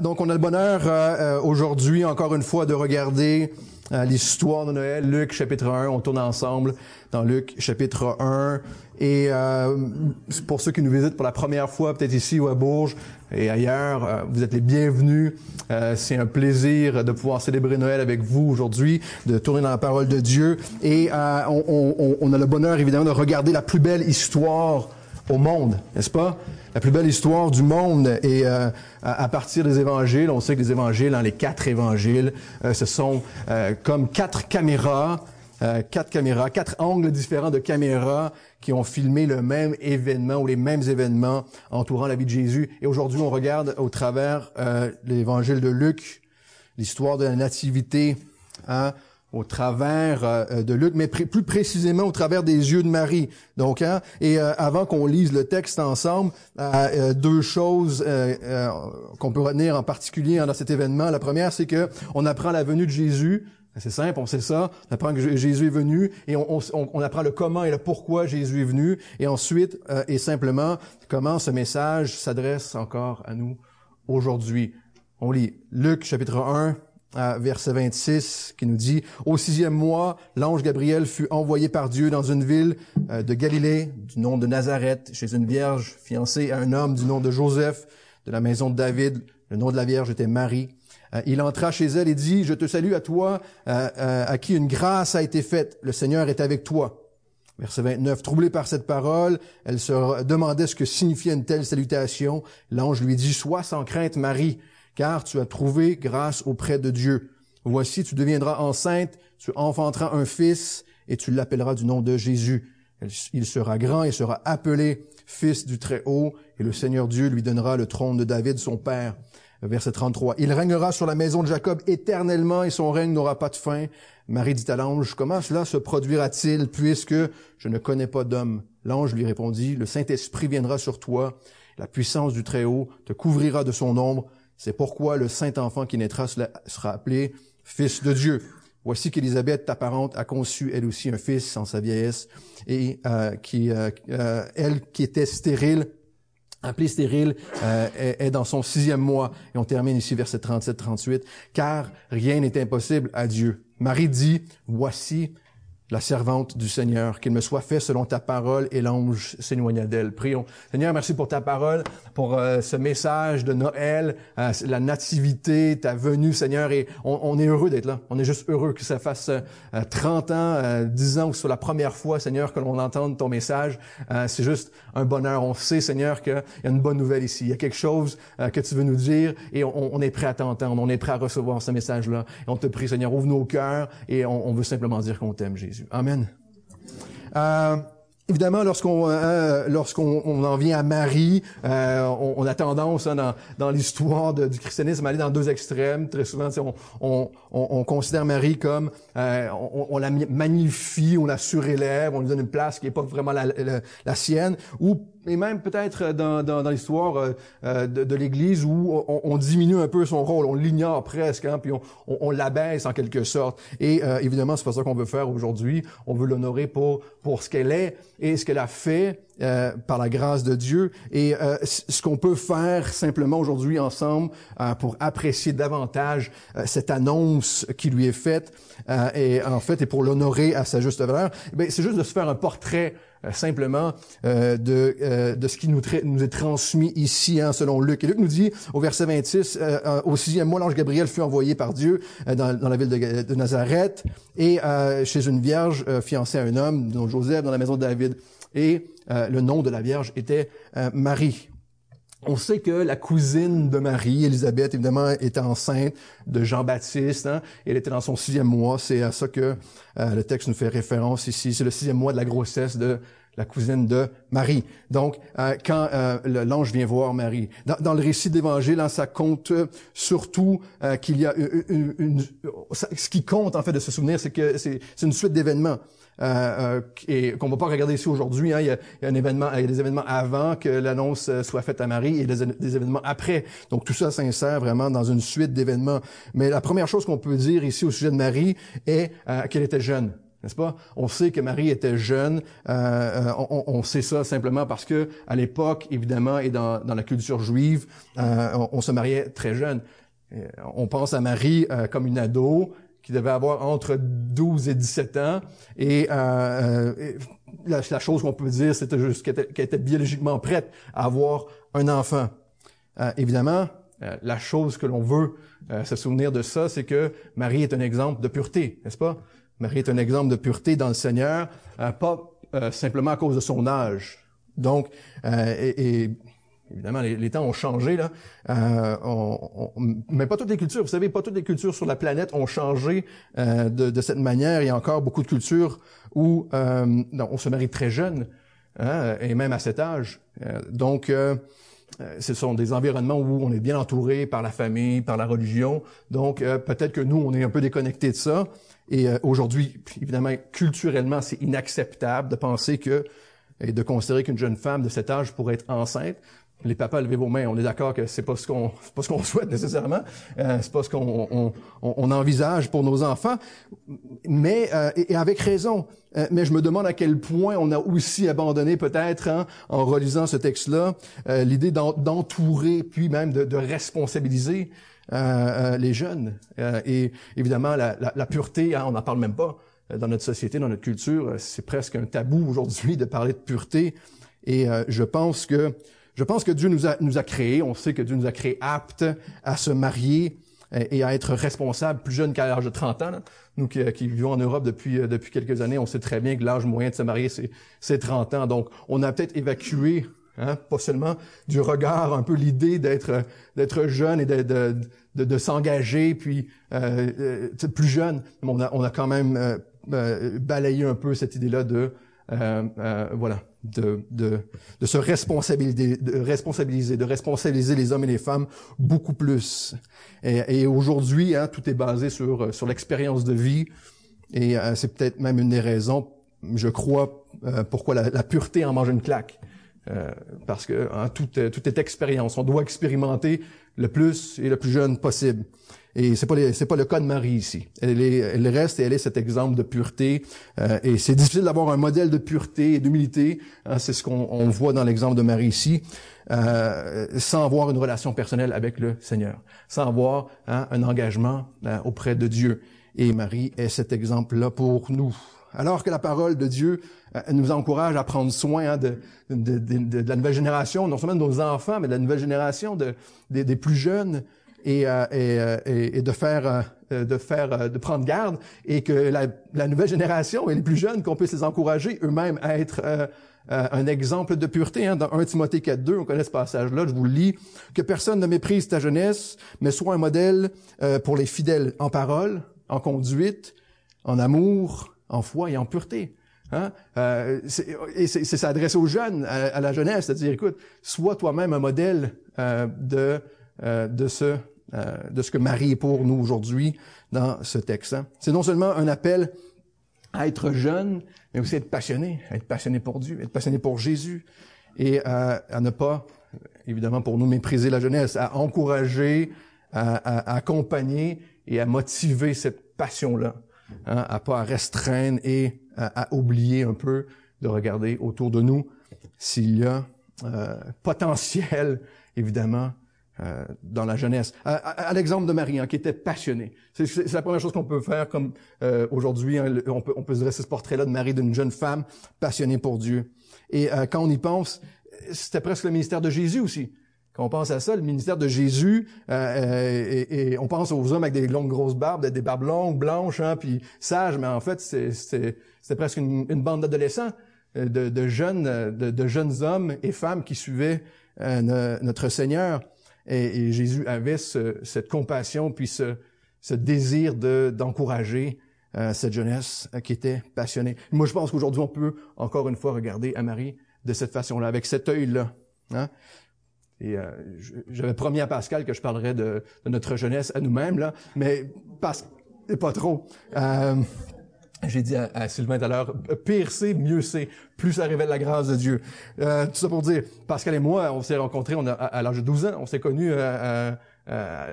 Donc, on a le bonheur euh, euh, aujourd'hui, encore une fois, de regarder euh, l'histoire de Noël, Luc chapitre 1. On tourne ensemble dans Luc chapitre 1. Et pour ceux qui nous visitent pour la première fois, peut-être ici ou à Bourges et ailleurs, vous êtes les bienvenus. C'est un plaisir de pouvoir célébrer Noël avec vous aujourd'hui, de tourner dans la parole de Dieu. Et on, on, on a le bonheur, évidemment, de regarder la plus belle histoire au monde, n'est-ce pas? La plus belle histoire du monde et euh, à partir des évangiles, on sait que les évangiles, dans les quatre évangiles, euh, ce sont euh, comme quatre caméras, quatre caméras, quatre angles différents de caméras qui ont filmé le même événement ou les mêmes événements entourant la vie de Jésus. Et aujourd'hui, on regarde au travers l'évangile de Luc, l'histoire de la nativité. Hein, au travers euh, de Luc, mais plus précisément au travers des yeux de Marie. Donc, hein, et euh, avant qu'on lise le texte ensemble, euh, deux choses qu'on peut retenir en particulier dans cet événement. La première, c'est que on apprend la venue de Jésus. C'est simple, on sait ça. On apprend que Jésus est venu et on, on, apprend le comment et le pourquoi Jésus est venu. Et ensuite, et simplement, comment ce message s'adresse encore à nous aujourd'hui. On lit Luc chapitre 1, verset 26, qui nous dit, Au sixième mois, l'ange Gabriel fut envoyé par Dieu dans une ville euh, de Galilée, du nom de Nazareth, chez une vierge fiancée à un homme du nom de Joseph, de la maison de David. Le nom de la vierge était Marie. Euh, il entra chez elle et dit, Je te salue à toi, euh, à qui une grâce a été faite. Le Seigneur est avec toi. Verset 29. Troublée par cette parole, elle se demandait ce que signifiait une telle salutation. L'ange lui dit, Sois sans crainte, Marie car tu as trouvé grâce auprès de Dieu. Voici, tu deviendras enceinte, tu enfanteras un fils, et tu l'appelleras du nom de Jésus. Il sera grand et sera appelé fils du Très-Haut, et le Seigneur Dieu lui donnera le trône de David, son père. Verset 33. Il régnera sur la maison de Jacob éternellement, et son règne n'aura pas de fin. Marie dit à l'ange, comment cela se produira-t-il, puisque je ne connais pas d'homme? L'ange lui répondit, le Saint-Esprit viendra sur toi, la puissance du Très-Haut te couvrira de son ombre, c'est pourquoi le saint enfant qui naîtra sera appelé fils de Dieu. Voici qu'Élisabeth, ta parente, a conçu elle aussi un fils en sa vieillesse, et euh, qui, euh, euh, elle qui était stérile, appelée stérile, est, est, dans son sixième mois. Et on termine ici verset 37-38. Car rien n'est impossible à Dieu. Marie dit, voici, la servante du Seigneur, qu'il me soit fait selon ta parole et l'ange s'éloigna d'elle. Prions. Seigneur, merci pour ta parole, pour euh, ce message de Noël, euh, la nativité, ta venue, Seigneur, et on, est heureux d'être là. On est juste heureux que ça fasse 30 euh, ans, 10 ans ou soit la première fois, Seigneur, que l'on entende ton message. C'est juste un bonheur. On sait, Seigneur, qu'il y a une bonne nouvelle ici. Il y a quelque chose que tu veux nous dire et on, est prêt à t'entendre. On est prêt à recevoir ce message-là. On te prie, Seigneur, ouvre nos cœurs et on veut simplement dire qu'on t'aime, Jésus. Amen. Euh, évidemment, lorsqu'on euh, lorsqu'on on en vient à Marie, euh, on, a tendance hein, dans, dans l'histoire du christianisme à aller dans deux extrêmes. Très souvent, on, on, on, considère Marie comme on, la magnifie, on la surélève, on lui donne une place qui n'est pas vraiment la, la, la sienne, et même peut-être dans, dans, dans l'histoire euh, euh, de, de l'Église où on, on, diminue un peu son rôle, on l'ignore presque, hein, puis on, on, l'abaisse en quelque sorte. Et euh, évidemment, c'est pas ça qu'on veut faire aujourd'hui. On veut l'honorer pour pour ce qu'elle est et ce qu'elle a fait euh, par la grâce de Dieu. Et euh, ce qu'on peut faire simplement aujourd'hui ensemble euh, pour apprécier davantage cette annonce qui lui est faite et en fait et pour l'honorer à sa juste valeur, ben, c'est juste de se faire un portrait euh, simplement euh, de, euh, de ce qui nous, nous est transmis ici, hein, selon Luc. Et Luc nous dit au verset 26, au sixième mois, l'ange Gabriel fut envoyé par Dieu dans, dans, la ville de, de Nazareth et chez une vierge fiancée à un homme, dont Joseph, dans la maison de David. Et le nom de la vierge était Marie. On sait que la cousine de Marie, Élisabeth, évidemment, était enceinte de Jean-Baptiste. Hein, elle était dans son sixième mois. C'est à ça que euh, le texte nous fait référence ici. C'est le sixième mois de la grossesse de la cousine de Marie. Donc, euh, quand euh, l'ange vient voir Marie, dans, le récit d'Évangile, hein, ça compte surtout qu'il y a une, ce qui compte en fait de se souvenir, c'est que c'est une suite d'événements. Euh, euh, et qu'on va pas regarder ici aujourd'hui. Hein. Il, y a, un événement, il y a des événements avant que l'annonce euh, soit faite à Marie et des, des, événements après. Donc tout ça s'insère vraiment dans une suite d'événements. Mais la première chose qu'on peut dire ici au sujet de Marie est qu'elle était jeune. N'est-ce pas? On sait que Marie était jeune. Euh, on, on, sait ça simplement parce que à l'époque, évidemment, et dans, dans la culture juive, euh, on, se mariait très jeune. On pense à Marie comme une ado qui devait avoir entre 12 et 17 ans. Et, euh, la, la, chose qu'on peut dire, c'était juste qu'elle était, était, biologiquement prête à avoir un enfant. Euh, évidemment, euh, la chose que l'on veut euh, se souvenir de ça, c'est que Marie est un exemple de pureté, n'est-ce pas? Marie est un exemple de pureté dans le Seigneur, pas simplement à cause de son âge. Donc, et, et, évidemment, les, temps ont changé là, on, on, mais pas toutes les cultures. Vous savez, pas toutes les cultures sur la planète ont changé de, de, cette manière. Il y a encore beaucoup de cultures où on se marie très jeune, hein, et même à cet âge. donc euh, ce sont des environnements où on est bien entouré par la famille, par la religion. Donc, euh, peut-être que nous, on est un peu déconnecté de ça. Et euh, aujourd'hui, évidemment, culturellement, c'est inacceptable de penser que et de considérer qu'une jeune femme de cet âge pourrait être enceinte les papas, levez vos mains. On est d'accord que c'est pas ce qu'on, pas ce qu'on souhaite nécessairement. Euh, c'est pas ce qu'on on, on, envisage pour nos enfants. Mais euh, et, avec raison. Euh, mais je me demande à quel point on a aussi abandonné peut-être hein, en relisant ce texte-là euh, l'idée d'entourer puis même de, de responsabiliser les jeunes. et évidemment la, la, la pureté, hein, on n'en parle même pas dans notre société, dans notre culture. C'est presque un tabou aujourd'hui de parler de pureté. Et je pense que je pense que Dieu nous a, nous a créés, on sait que Dieu nous a créés aptes à se marier et à être responsables plus jeunes qu'à l'âge de 30 ans. Nous qui, vivons en Europe depuis, euh, depuis quelques années, on sait très bien que l'âge moyen de se marier, c'est 30 ans. Donc, on a peut-être évacué, hein, pas seulement du regard, un peu l'idée d'être d'être jeune et de, de, de, s'engager, puis euh, euh plus jeune. On a, on a quand même euh, balayé un peu cette idée-là de voilà de, de, de se responsabiliser de, responsabiliser, de responsabiliser les hommes et les femmes beaucoup plus. Et, et aujourd'hui, hein, tout est basé sur, sur l'expérience de vie, et euh, c'est peut-être même une des raisons, je crois, euh, pourquoi la, la, pureté en mange une claque. Euh, parce que hein, tout, tout est expérience. On doit expérimenter le plus et le plus jeune possible. Et c'est pas c'est pas le cas de Marie ici. Elle, est, elle reste et elle est cet exemple de pureté. Euh, et c'est difficile d'avoir un modèle de pureté et d'humilité. Hein, c'est ce qu'on voit dans l'exemple de Marie ici, euh, sans avoir une relation personnelle avec le Seigneur, sans avoir hein, un engagement euh, auprès de Dieu. Et Marie est cet exemple-là pour nous. Alors que la parole de Dieu euh, nous encourage à prendre soin hein, de, de, de, de, la nouvelle génération, non seulement de nos enfants, mais de la nouvelle génération, de, des plus jeunes, et, euh, euh, et, et, de faire euh, de faire de prendre garde et que la, la nouvelle génération et les plus jeunes qu'on puisse les encourager eux-mêmes à être un exemple de pureté. Hein, dans 1 Timothée 4.2, on connaît ce passage-là, je vous le lis, que personne ne méprise ta jeunesse, mais soit un modèle pour les fidèles en parole, en conduite, en amour, en foi et en pureté. Hein? Euh, et c'est s'adresser aux jeunes, à, la jeunesse, c'est-à-dire, écoute, sois toi-même un modèle euh, de euh, de ce euh, de ce que Marie est pour nous aujourd'hui dans ce texte. Hein. C'est non seulement un appel à être jeune, mais aussi à être passionné, à être passionné pour Dieu, être passionné pour Jésus, et à, ne pas, évidemment, pour nous mépriser la jeunesse, à encourager, à, accompagner et à motiver cette passion-là, hein, à pas restreindre et à, oublier un peu de regarder autour de nous s'il y a euh, potentiel, évidemment, euh, dans la jeunesse. À, l'exemple de Marie, hein, qui était passionnée. C'est la première chose qu'on peut faire comme euh, aujourd'hui. Hein, on, peut, on peut se dresser ce portrait-là de Marie, d'une jeune femme passionnée pour Dieu. Et euh, quand on y pense, c'était presque le ministère de Jésus aussi. On pense à ça, le ministère de Jésus, et, et, on pense aux hommes avec des longues grosses barbes, des barbes longues, blanches, hein, puis sages, mais en fait, c'était presque une, bande d'adolescents, de, de, jeunes, de, de, jeunes hommes et femmes qui suivaient notre Seigneur. Et, Jésus avait cette compassion, puis ce, désir de, d'encourager euh, cette jeunesse euh, qui était passionnée. Moi, je pense qu'aujourd'hui, on peut encore une fois regarder à Marie de cette façon-là, avec cet œil-là. Hein. Et euh, j'avais promis à Pascal que je parlerais de, notre jeunesse à nous-mêmes, là, mais pas, pas trop. J'ai dit à, Sylvain tout à l'heure, pire c'est, mieux c'est. Plus ça révèle la grâce de Dieu. Euh, tout ça pour dire, Pascal et moi, on s'est rencontrés à, l'âge de 12 ans. On s'est connus à,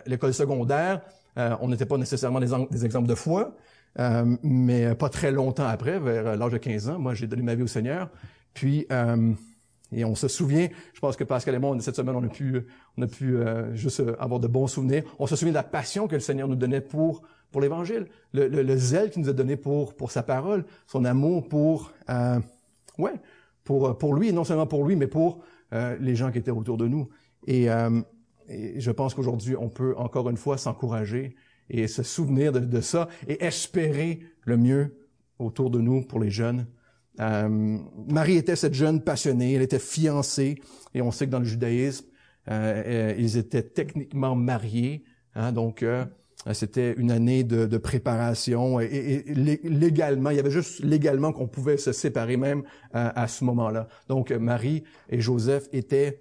l'école secondaire. Euh, on n'était pas nécessairement des, des, exemples de foi. mais pas très longtemps après, vers l'âge de 15 ans, moi j'ai donné ma vie au Seigneur. Puis et on se souvient, je pense que Pascal et moi, cette semaine, on a pu, on a pu juste avoir de bons souvenirs. On se souvient de la passion que le Seigneur nous donnait pour pour l'Évangile, le, le, zèle qu'il nous a donné pour pour sa parole, son amour pour ouais pour pour lui et non seulement pour lui, mais pour les gens qui étaient autour de nous. Et et je pense qu'aujourd'hui, on peut encore une fois s'encourager et se souvenir de, ça et espérer le mieux autour de nous pour les jeunes. Euh, Marie était cette jeune passionnée, elle était fiancée, et on sait que dans le judaïsme, euh, euh ils étaient techniquement mariés, hein, donc c'était une année de, préparation et, légalement, il y avait juste légalement qu'on pouvait se séparer même à ce moment-là. Donc Marie et Joseph étaient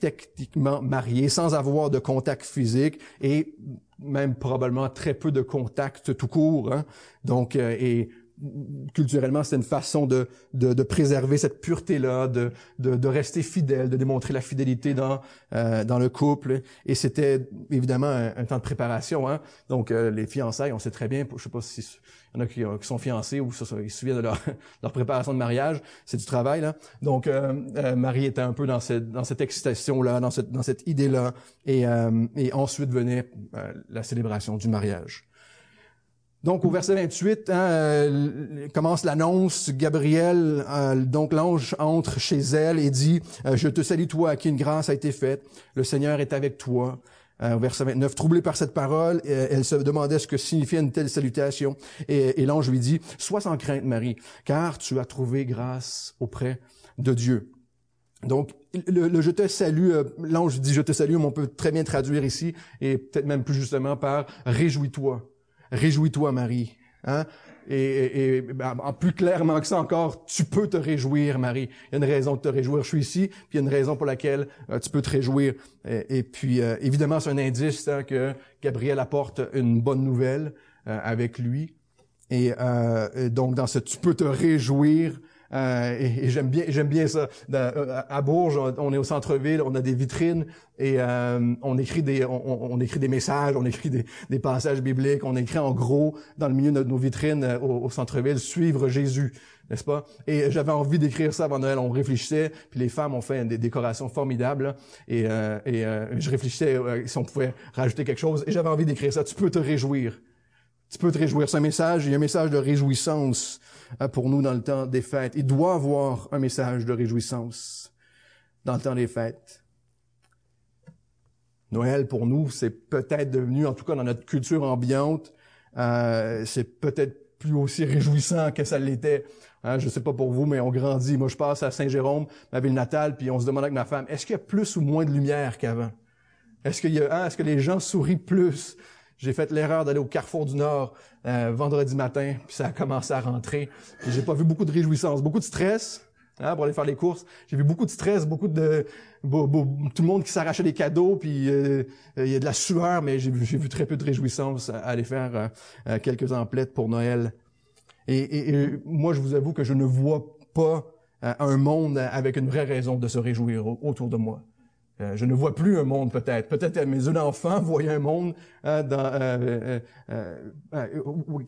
techniquement mariés, sans avoir de contact physique et même probablement très peu de contact tout court. Hein. Donc, et culturellement, c'est une façon de, de, de, préserver cette pureté-là, de, de, de, rester fidèle, de démontrer la fidélité dans, euh, dans le couple. Et c'était évidemment un, temps de préparation. Hein? Donc, euh, les fiançailles, on sait très bien, je sais pas si il y en a qui, qui sont fiancés ou ça, ils se souviennent de leur, leur préparation de mariage, c'est du travail. là. Donc, euh, Marie était un peu dans cette, dans cette excitation-là, dans cette, dans cette idée-là. Et, et ensuite venait la célébration du mariage. Donc au verset 28, hein, euh, commence l'annonce, Gabriel, euh, donc l'ange entre chez elle et dit, euh, je te salue toi à qui une grâce a été faite, le Seigneur est avec toi. au verset 29, troublée par cette parole, elle se demandait ce que signifiait une telle salutation. Et, l'ange lui dit, sois sans crainte Marie, car tu as trouvé grâce auprès de Dieu. Donc, le, je te salue, l'ange dit je te salue, mais on peut très bien traduire ici, et peut-être même plus justement par réjouis-toi. Réjouis-toi, Marie. Hein? Et, et, ben, plus clairement que ça encore, tu peux te réjouir, Marie. Il y a une raison de te réjouir. Je suis ici, puis il y a une raison pour laquelle euh, tu peux te réjouir. Et, puis, euh, évidemment, c'est un indice hein, que Gabriel apporte une bonne nouvelle euh, avec lui. Et, donc, dans ce tu peux te réjouir, euh, et, j'aime bien, j'aime bien ça. Euh, à Bourges, on est au centre-ville, on a des vitrines et euh, on écrit des, on, écrit des messages, on écrit des, passages bibliques, on écrit en gros dans le milieu de nos vitrines au, centre-ville suivre Jésus n'est-ce pas? Et j'avais envie d'écrire ça avant Noël. On réfléchissait, puis les femmes ont fait des décorations formidables. et, et je réfléchissais si on pouvait rajouter quelque chose. Et j'avais envie d'écrire ça. Tu peux te réjouir. Tu peux te réjouir. C'est un message, il y a un message de réjouissance euh, pour nous dans le temps des fêtes. Il doit avoir un message de réjouissance dans le temps des fêtes. Noël, pour nous, c'est peut-être devenu, en tout cas dans notre culture ambiante, euh, c'est peut-être plus aussi réjouissant que ça l'était. Hein, je sais pas pour vous, mais on grandit. Moi, je passe à Saint-Jérôme, ma ville natale, puis on se demande avec ma femme, est-ce qu'il y a plus ou moins de lumière qu'avant? Est-ce qu'il y a, hein, est-ce que les gens sourient plus? J'ai fait l'erreur d'aller au Carrefour du Nord euh, vendredi matin, puis ça a commencé à rentrer. J'ai pas vu beaucoup de réjouissance, beaucoup de stress hein, pour aller faire les courses. J'ai vu beaucoup de stress, beaucoup de tout le monde qui s'arrachait des cadeaux, puis euh, il y a de la sueur, mais j'ai vu très peu de réjouissance à aller faire euh, quelques emplettes pour Noël. Et, moi, je vous avoue que je ne vois pas un monde avec une vraie raison de se réjouir autour de moi. Euh, je ne vois plus un monde peut-être. Peut-être mes d'enfant voyaient un monde hein, dans, euh, euh,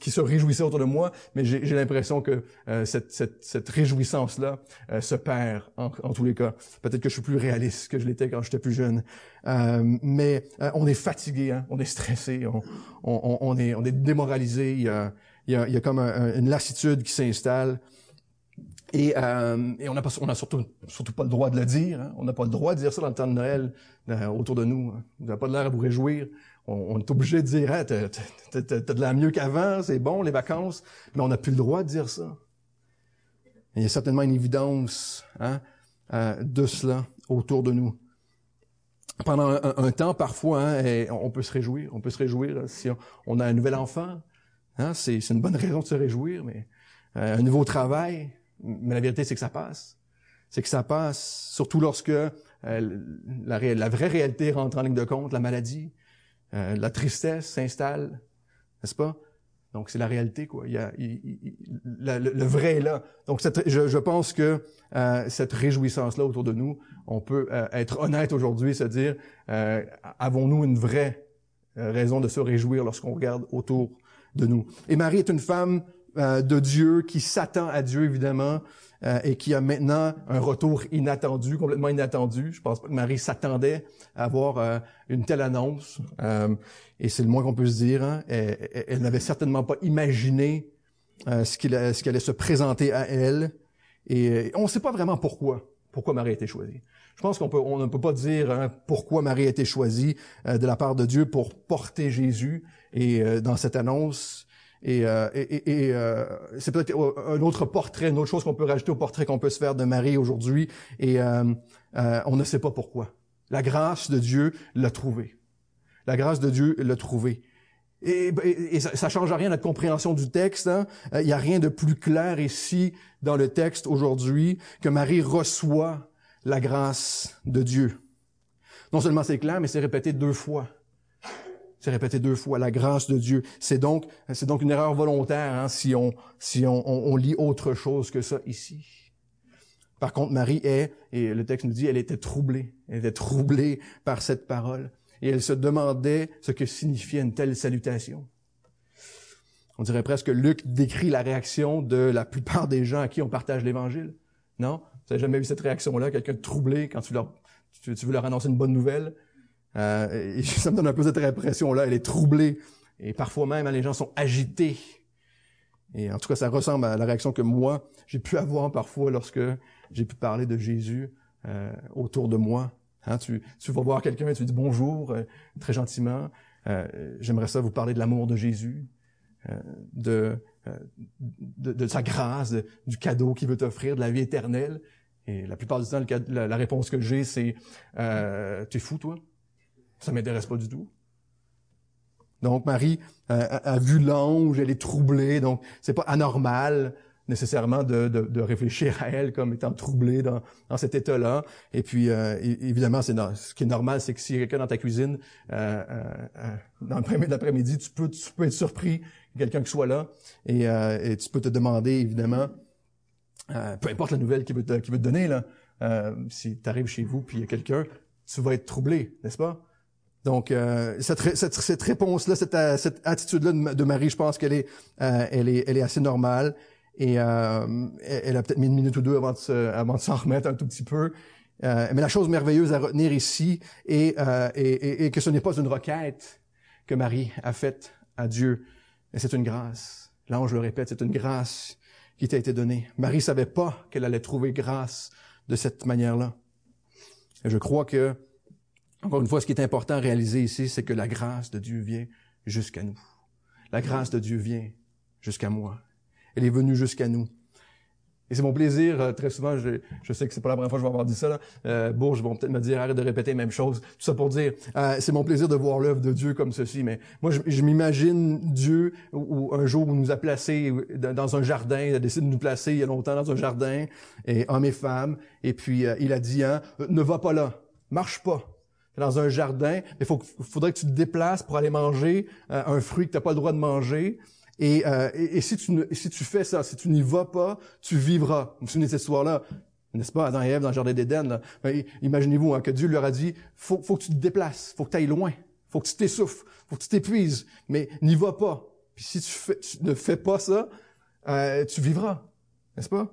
qui se réjouissait autour de moi, mais j'ai l'impression que cette, cette, cette réjouissance-là se perd en, en, tous les cas. Peut-être que je suis plus réaliste que je l'étais quand j'étais plus jeune. mais on est fatigué, hein, on est stressé, on, on, on, est, on est démoralisé. Il y a, il y a, il y a comme une lassitude qui s'installe. Et, euh, et on n'a on a surtout, surtout pas le droit de le dire. Hein. On n'a pas le droit de dire ça dans le temps de Noël euh, autour de nous. Hein. Vous n'avez pas de l'air à vous réjouir. On, on est obligé de dire, hein, t'as, de la mieux qu'avant, c'est bon les vacances, mais on n'a plus le droit de dire ça. il y a certainement une évidence hein, euh, de cela autour de nous. Pendant un, temps, parfois, hein, on peut se réjouir. On peut se réjouir si on, a un nouvel enfant. Hein, c'est, c'est une bonne raison de se réjouir, mais euh, un nouveau travail, mais la vérité, c'est que ça passe. C'est que ça passe, surtout lorsque euh, la, la, vraie réalité rentre en ligne de compte, la maladie, euh, la tristesse s'installe, n'est-ce pas? Donc c'est la réalité, quoi. Il y a, le, vrai est là. Donc je, je, pense que euh, cette réjouissance-là autour de nous, on peut euh, être honnête aujourd'hui, se dire, avons-nous une vraie raison de se réjouir lorsqu'on regarde autour de nous? Et Marie est une femme euh, de Dieu qui s'attend à Dieu, évidemment, euh, et qui a maintenant un retour inattendu, complètement inattendu. Je pense pas que Marie s'attendait à avoir euh, une telle annonce, et c'est le moins qu'on peut se dire. Hein. Elle, n'avait certainement pas imaginé ce, qu'il, ce qui allait se présenter à elle, et on ne sait pas vraiment pourquoi pourquoi Marie a été choisie. Je pense qu'on peut, on ne peut pas dire hein, pourquoi Marie a été choisie de la part de Dieu pour porter Jésus. Et dans cette annonce, et, euh, et, euh, c'est peut-être un autre portrait, une autre chose qu'on peut rajouter au portrait qu'on peut se faire de Marie aujourd'hui. Et euh, on ne sait pas pourquoi. La grâce de Dieu l'a trouvé. La grâce de Dieu l'a trouvé. Et, et, ça, ne change rien à notre compréhension du texte. Hein. Il n'y a rien de plus clair ici dans le texte aujourd'hui que Marie reçoit la grâce de Dieu. Non seulement c'est clair, mais c'est répété deux fois. C'est répété deux fois, la grâce de Dieu. C'est donc, c'est donc une erreur volontaire hein, si, on, si on, on, lit autre chose que ça ici. Par contre, Marie est, et le texte nous dit, elle était troublée. Elle était troublée par cette parole. Et elle se demandait ce que signifiait une telle salutation. On dirait presque que Luc décrit la réaction de la plupart des gens à qui on partage l'Évangile. Non? Vous n'avez jamais vu cette réaction-là? Quelqu'un troublé quand tu, leur, tu veux leur annoncer une bonne nouvelle? Euh, ça me donne un peu cette impression-là. Elle est troublée. Et parfois même, les gens sont agités. Et en tout cas, ça ressemble à la réaction que moi, j'ai pu avoir parfois lorsque j'ai pu parler de Jésus euh, autour de moi. Hein, tu, tu vas voir quelqu'un et tu dis bonjour, euh, très gentiment. Euh, j'aimerais ça vous parler de l'amour de Jésus, euh, de, de, de, sa grâce, du cadeau qu'il veut t'offrir, de la vie éternelle. Et la plupart du temps, la, la réponse que j'ai, c'est euh, « Tu es fou, toi ?» Ça m'intéresse pas du tout. Donc Marie a, vu l'ange, elle est troublée, donc c'est pas anormal nécessairement de, de, réfléchir à elle comme étant troublée dans, dans cet état-là. Et puis, euh, évidemment, c'est ce qui est normal, c'est que si quelqu'un dans ta cuisine, euh, euh, dans le l'après-midi, tu peux, tu peux être surpris quelqu'un qui soit là, et, et, tu peux te demander, évidemment, peu importe la nouvelle qu'il veut, te, veut te donner, là, si tu arrives chez vous, puis il y a quelqu'un, tu vas être troublé, n'est-ce pas? Donc euh, cette, cette, cette réponse-là, cette, euh, cette attitude-là de, Marie, je pense qu'elle est, euh, elle est, elle est assez normale. Et euh, elle a peut-être mis une minute ou deux avant de, de s'en remettre un tout petit peu. mais la chose merveilleuse à retenir ici est, est, que ce n'est pas une requête que Marie a faite à Dieu, mais c'est une grâce. L'ange le répète, c'est une grâce qui t'a été donnée. Marie savait pas qu'elle allait trouver grâce de cette manière-là. Et je crois que encore une fois, ce qui est important à réaliser ici, c'est que la grâce de Dieu vient jusqu'à nous. La grâce de Dieu vient jusqu'à moi. Elle est venue jusqu'à nous. Et c'est mon plaisir, euh, très souvent, je, sais que c'est pas la première fois que je vais avoir dit ça, là. Euh, Bourges vont peut-être me dire, arrête de répéter la même chose. Tout ça pour dire, euh, c'est mon plaisir de voir l'œuvre de Dieu comme ceci. Mais moi, je, m'imagine Dieu, ou, un jour, où nous a placés dans un jardin, il a décidé de nous placer il y a longtemps dans un jardin, et hommes et femmes, et puis euh, il a dit, hein, ne va pas là, marche pas dans un jardin, il faudrait que tu te déplaces pour aller manger euh, un fruit que tu n'as pas le droit de manger. Euh, et, et, si, tu, si tu fais ça, si tu n'y vas pas, tu vivras. Vous vous souvenez de cette histoire-là? N'est-ce pas, Adam et Ève dans le jardin d'Éden? Ben, imaginez-vous hein, que Dieu leur a dit, faut, faut que tu te déplaces, faut que tu ailles loin, faut que tu t'essouffles, faut que tu t'épuises, mais n'y va pas. Puis si tu, fais, tu ne fais pas ça, euh, tu vivras. N'est-ce pas?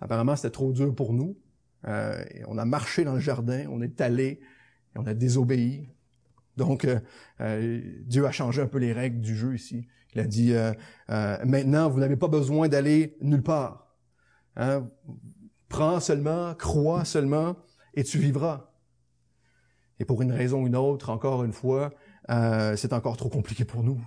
Apparemment, c'était trop dur pour nous. Euh, on a marché dans le jardin, on est allé, et on a désobéi. Donc, euh, euh, Dieu a changé un peu les règles du jeu ici. Il a dit, maintenant, vous n'avez pas besoin d'aller nulle part. Hein? Prends seulement, crois seulement, et tu vivras. Et pour une raison ou une autre, encore une fois, c'est encore trop compliqué pour nous.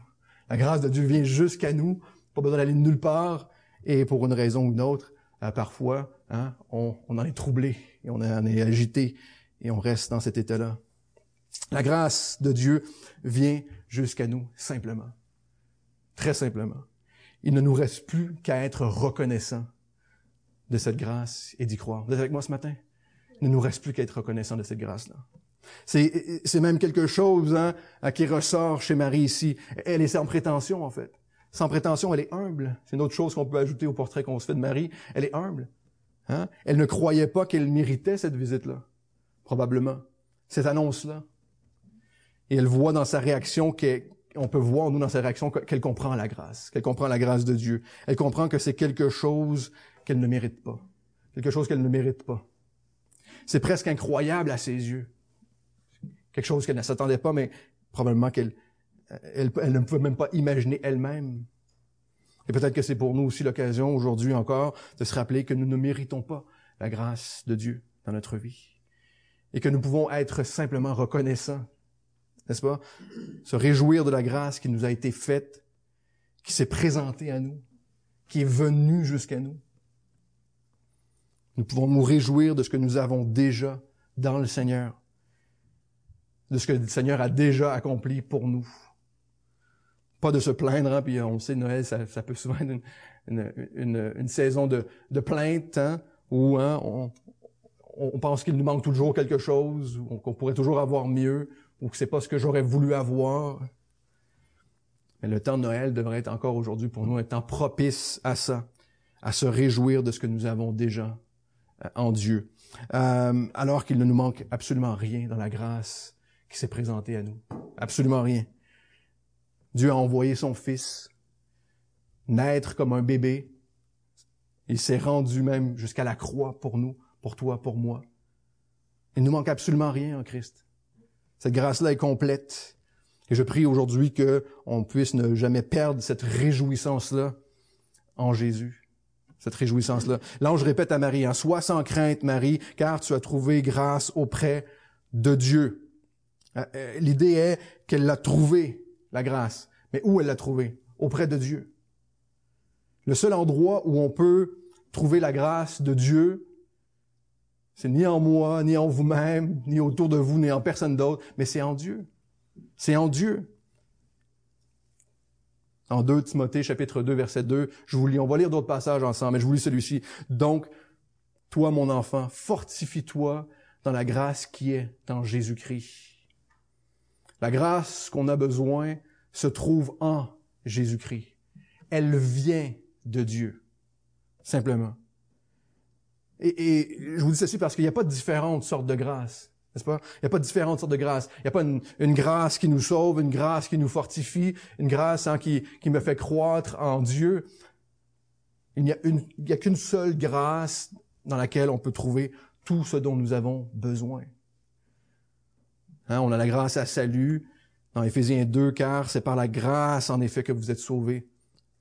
La grâce de Dieu vient jusqu'à nous, pas besoin d'aller nulle part, et pour une raison ou une autre, parfois, hein, on, on, en est troublé, et on en est agité, et on reste dans cet état-là. La grâce de Dieu vient jusqu'à nous simplement, très simplement. Il ne nous reste plus qu'à être reconnaissant de cette grâce et d'y croire. Vous êtes avec moi ce matin? Il ne nous reste plus qu'à être reconnaissant de cette grâce-là. C'est, même quelque chose hein, qui ressort chez Marie ici. Elle est sans prétention, en fait. Sans prétention, elle est humble. C'est une autre chose qu'on peut ajouter au portrait qu'on se fait de Marie. Elle est humble. Hein? Elle ne croyait pas qu'elle méritait cette visite-là probablement, cette annonce-là. Et elle voit dans sa réaction qu'elle on peut voir, nous, dans sa réaction, qu'elle comprend la grâce, qu'elle comprend la grâce de Dieu. Elle comprend que c'est quelque chose qu'elle ne mérite pas. Quelque chose qu'elle ne mérite pas. C'est presque incroyable à ses yeux. Quelque chose qu'elle ne s'attendait pas, mais probablement qu'elle elle, ne pouvait même pas imaginer elle-même. Et peut-être que c'est pour nous aussi l'occasion aujourd'hui encore de se rappeler que nous ne méritons pas la grâce de Dieu dans notre vie. Et que nous pouvons être simplement reconnaissants n'est-ce pas? Se réjouir de la grâce qui nous a été faite, qui s'est présentée à nous, qui est venue jusqu'à nous. Nous pouvons nous réjouir de ce que nous avons déjà dans le Seigneur, de ce que le Seigneur a déjà accompli pour nous. Pas de se plaindre, hein, puis on sait, Noël, ça, peut souvent être une, saison de, de plainte, hein, où hein, on, on pense qu'il nous manque toujours quelque chose, ou qu'on pourrait toujours avoir mieux, ou que c'est pas ce que j'aurais voulu avoir. Mais le temps de Noël devrait être encore aujourd'hui pour nous un temps propice à ça, à se réjouir de ce que nous avons déjà euh, en Dieu, euh, alors qu'il ne nous manque absolument rien dans la grâce qui s'est présentée à nous. Absolument rien. Dieu a envoyé son Fils naître comme un bébé. Il s'est rendu même jusqu'à la croix pour nous, pour toi, pour moi. Il ne nous manque absolument rien en Christ. Cette grâce-là est complète. Et je prie aujourd'hui que on puisse ne jamais perdre cette réjouissance-là en Jésus. Cette réjouissance-là. L'ange répète à Marie, hein, sois sans crainte, Marie, car tu as trouvé grâce auprès de Dieu. Euh, euh, l'idée est qu'elle l'a trouvé, la grâce. Mais où elle l'a trouvé? Auprès de Dieu. Le seul endroit où on peut trouver la grâce de Dieu, c'est ni en moi, ni en vous-même, ni autour de vous, ni en personne d'autre, mais c'est en Dieu. C'est en Dieu. En 2 Timothée, chapitre 2, verset 2, je vous lis, on va lire d'autres passages ensemble, mais je vous lis celui-ci. Donc, toi, mon enfant, fortifie-toi dans la grâce qui est en Jésus-Christ. La grâce qu'on a besoin se trouve en Jésus-Christ. Elle vient de Dieu, simplement. Et, je vous dis ceci parce qu'il n'y a pas de différentes sortes de grâces. N'est-ce pas? Il n'y a pas de différentes sortes de grâces. Il n'y a pas une, grâce qui nous sauve, une grâce qui nous fortifie, une grâce hein, qui, qui me fait croître en Dieu. Il n'y a, a qu'une seule grâce dans laquelle on peut trouver tout ce dont nous avons besoin. Hein, on a la grâce à salut dans Éphésiens 2, car c'est par la grâce en effet que vous êtes sauvés,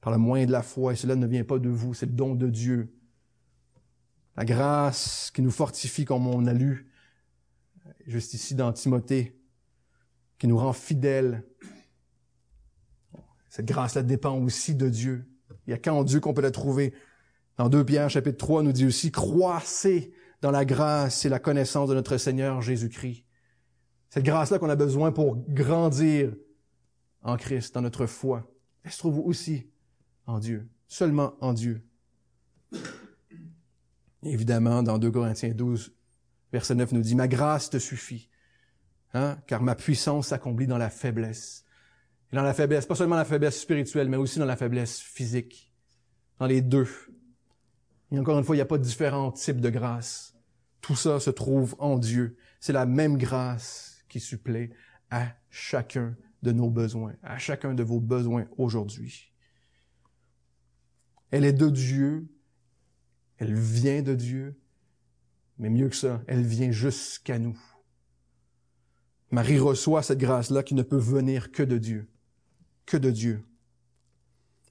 par le moyen de la foi, et cela ne vient pas de vous, c'est le don de Dieu la grâce qui nous fortifie comme on a lu juste ici dans Timothée, qui nous rend fidèles. Cette grâce-là dépend aussi de Dieu. Il y a qu'en Dieu qu'on peut la trouver. Dans 2 Pierre chapitre 3 nous dit aussi, croissez dans la grâce et la connaissance de notre Seigneur Jésus-Christ. Cette grâce-là qu'on a besoin pour grandir en Christ, dans notre foi, elle se trouve aussi en Dieu, seulement en Dieu. Évidemment, dans 2 Corinthiens 12, verset 9 nous dit, Ma grâce te suffit, hein, car ma puissance s'accomplit dans la faiblesse. Et dans la faiblesse, pas seulement la faiblesse spirituelle, mais aussi dans la faiblesse physique. Dans les deux. Et encore une fois, il n'y a pas de différents types de grâce. Tout ça se trouve en Dieu. C'est la même grâce qui supplée à chacun de nos besoins, à chacun de vos besoins aujourd'hui. Elle est de Dieu elle vient de Dieu, mais mieux que ça, elle vient jusqu'à nous. Marie reçoit cette grâce-là qui ne peut venir que de Dieu. Que de Dieu.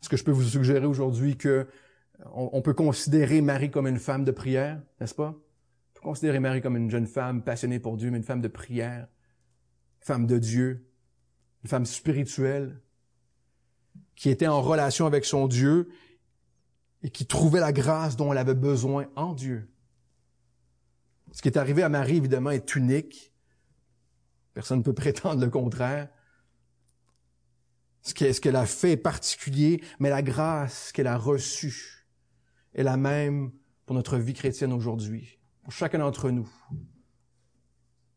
Est-ce que je peux vous suggérer aujourd'hui que on, peut considérer Marie comme une femme de prière, n'est-ce pas? On peut considérer Marie comme une jeune femme passionnée pour Dieu, mais une femme de prière, femme de Dieu, une femme spirituelle, qui était en relation avec son Dieu et qui trouvait la grâce dont elle avait besoin en Dieu. Ce qui est arrivé à Marie, évidemment, est unique. Personne ne peut prétendre le contraire. Ce qu'elle a fait est particulier, mais la grâce qu'elle a reçue est la même pour notre vie chrétienne aujourd'hui, pour chacun d'entre nous.